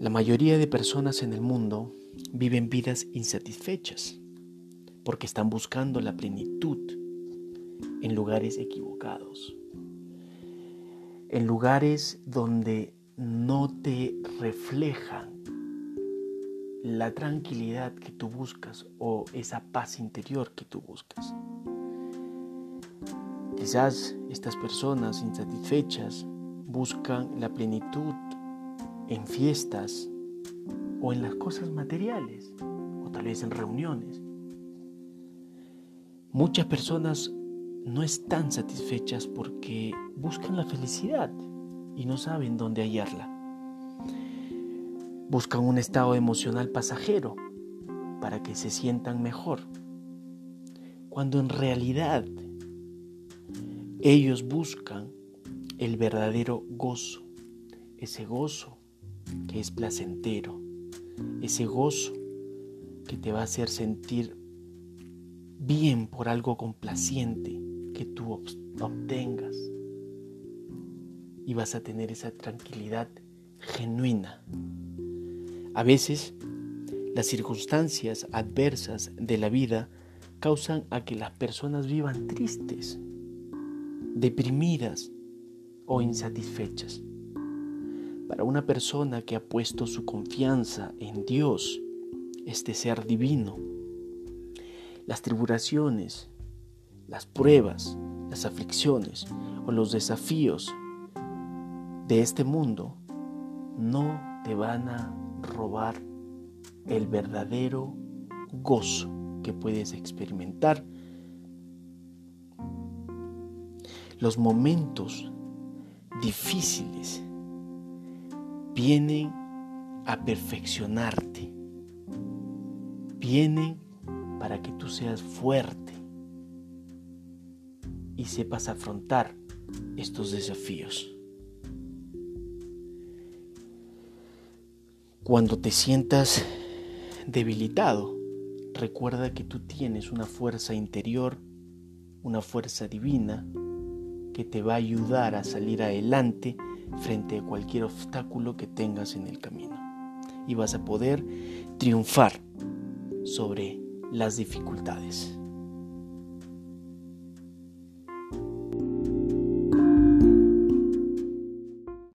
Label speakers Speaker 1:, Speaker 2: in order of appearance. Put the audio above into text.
Speaker 1: La mayoría de personas en el mundo viven vidas insatisfechas porque están buscando la plenitud en lugares equivocados, en lugares donde no te reflejan la tranquilidad que tú buscas o esa paz interior que tú buscas. Quizás estas personas insatisfechas buscan la plenitud en fiestas o en las cosas materiales o tal vez en reuniones. Muchas personas no están satisfechas porque buscan la felicidad y no saben dónde hallarla. Buscan un estado emocional pasajero para que se sientan mejor, cuando en realidad ellos buscan el verdadero gozo, ese gozo que es placentero, ese gozo que te va a hacer sentir bien por algo complaciente que tú obtengas y vas a tener esa tranquilidad genuina. A veces las circunstancias adversas de la vida causan a que las personas vivan tristes, deprimidas o insatisfechas. Para una persona que ha puesto su confianza en Dios, este ser divino, las tribulaciones, las pruebas, las aflicciones o los desafíos de este mundo no te van a robar el verdadero gozo que puedes experimentar. Los momentos difíciles vienen a perfeccionarte, vienen para que tú seas fuerte y sepas afrontar estos desafíos. Cuando te sientas debilitado, recuerda que tú tienes una fuerza interior, una fuerza divina que te va a ayudar a salir adelante frente a cualquier obstáculo que tengas en el camino. Y vas a poder triunfar sobre las dificultades.